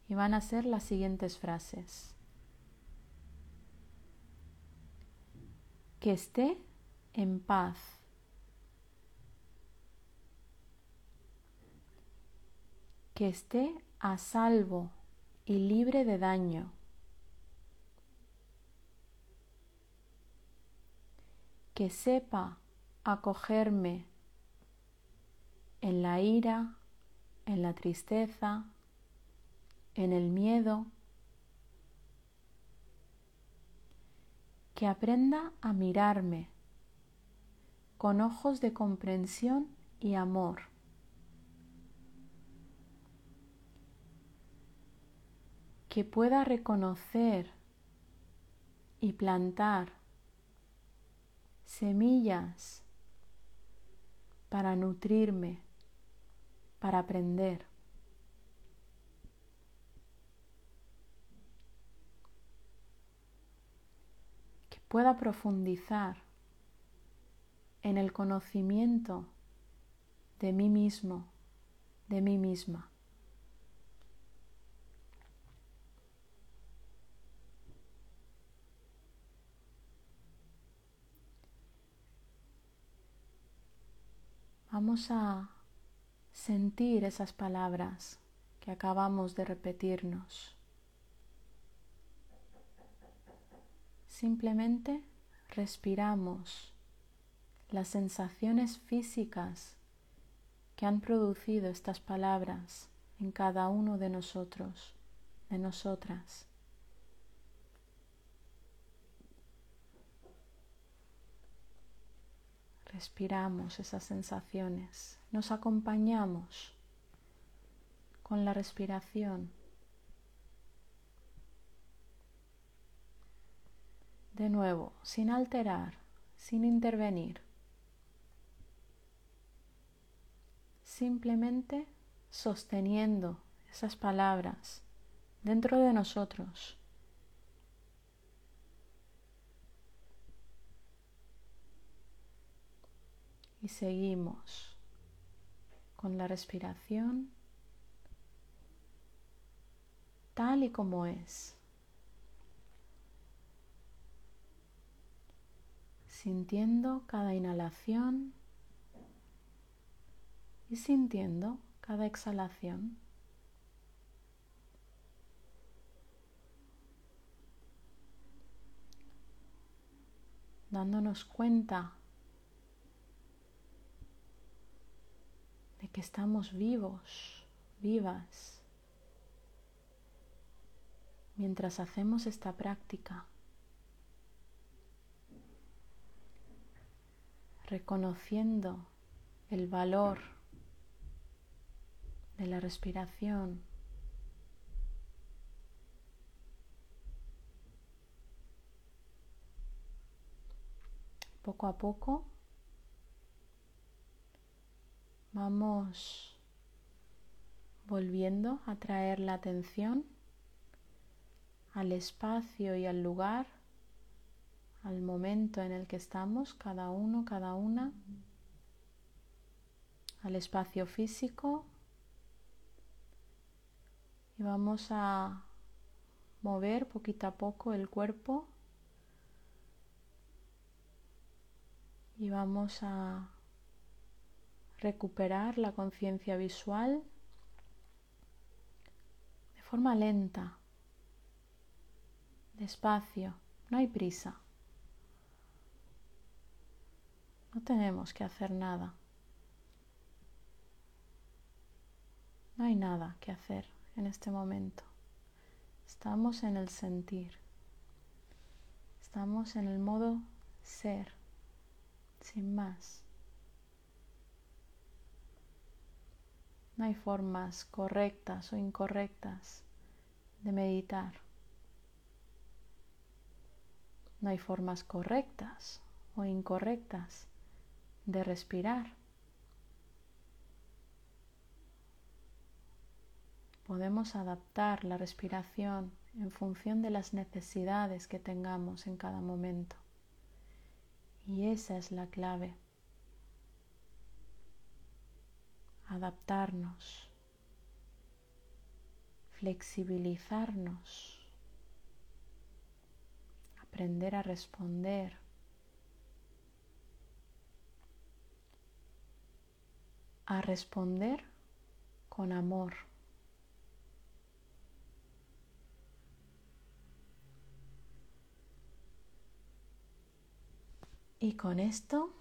y van a ser las siguientes frases. Que esté en paz. Que esté a salvo y libre de daño. que sepa acogerme en la ira, en la tristeza, en el miedo, que aprenda a mirarme con ojos de comprensión y amor. Que pueda reconocer y plantar semillas para nutrirme, para aprender. Que pueda profundizar en el conocimiento de mí mismo, de mí misma. Vamos a sentir esas palabras que acabamos de repetirnos. Simplemente respiramos las sensaciones físicas que han producido estas palabras en cada uno de nosotros, de nosotras. Respiramos esas sensaciones, nos acompañamos con la respiración. De nuevo, sin alterar, sin intervenir. Simplemente sosteniendo esas palabras dentro de nosotros. Y seguimos con la respiración tal y como es, sintiendo cada inhalación y sintiendo cada exhalación. dándonos cuenta que estamos vivos, vivas, mientras hacemos esta práctica, reconociendo el valor de la respiración. Poco a poco Vamos volviendo a traer la atención al espacio y al lugar, al momento en el que estamos, cada uno, cada una, al espacio físico. Y vamos a mover poquito a poco el cuerpo. Y vamos a recuperar la conciencia visual de forma lenta, despacio, no hay prisa. No tenemos que hacer nada. No hay nada que hacer en este momento. Estamos en el sentir. Estamos en el modo ser, sin más. No hay formas correctas o incorrectas de meditar. No hay formas correctas o incorrectas de respirar. Podemos adaptar la respiración en función de las necesidades que tengamos en cada momento. Y esa es la clave. Adaptarnos, flexibilizarnos, aprender a responder. a responder con amor. Y con esto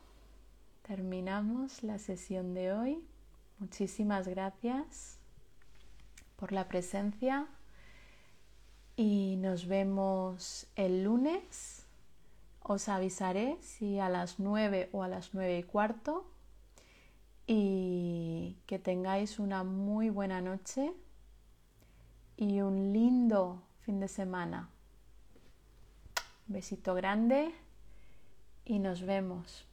terminamos la sesión de hoy. Muchísimas gracias por la presencia y nos vemos el lunes. Os avisaré si a las 9 o a las 9 y cuarto y que tengáis una muy buena noche y un lindo fin de semana. besito grande y nos vemos.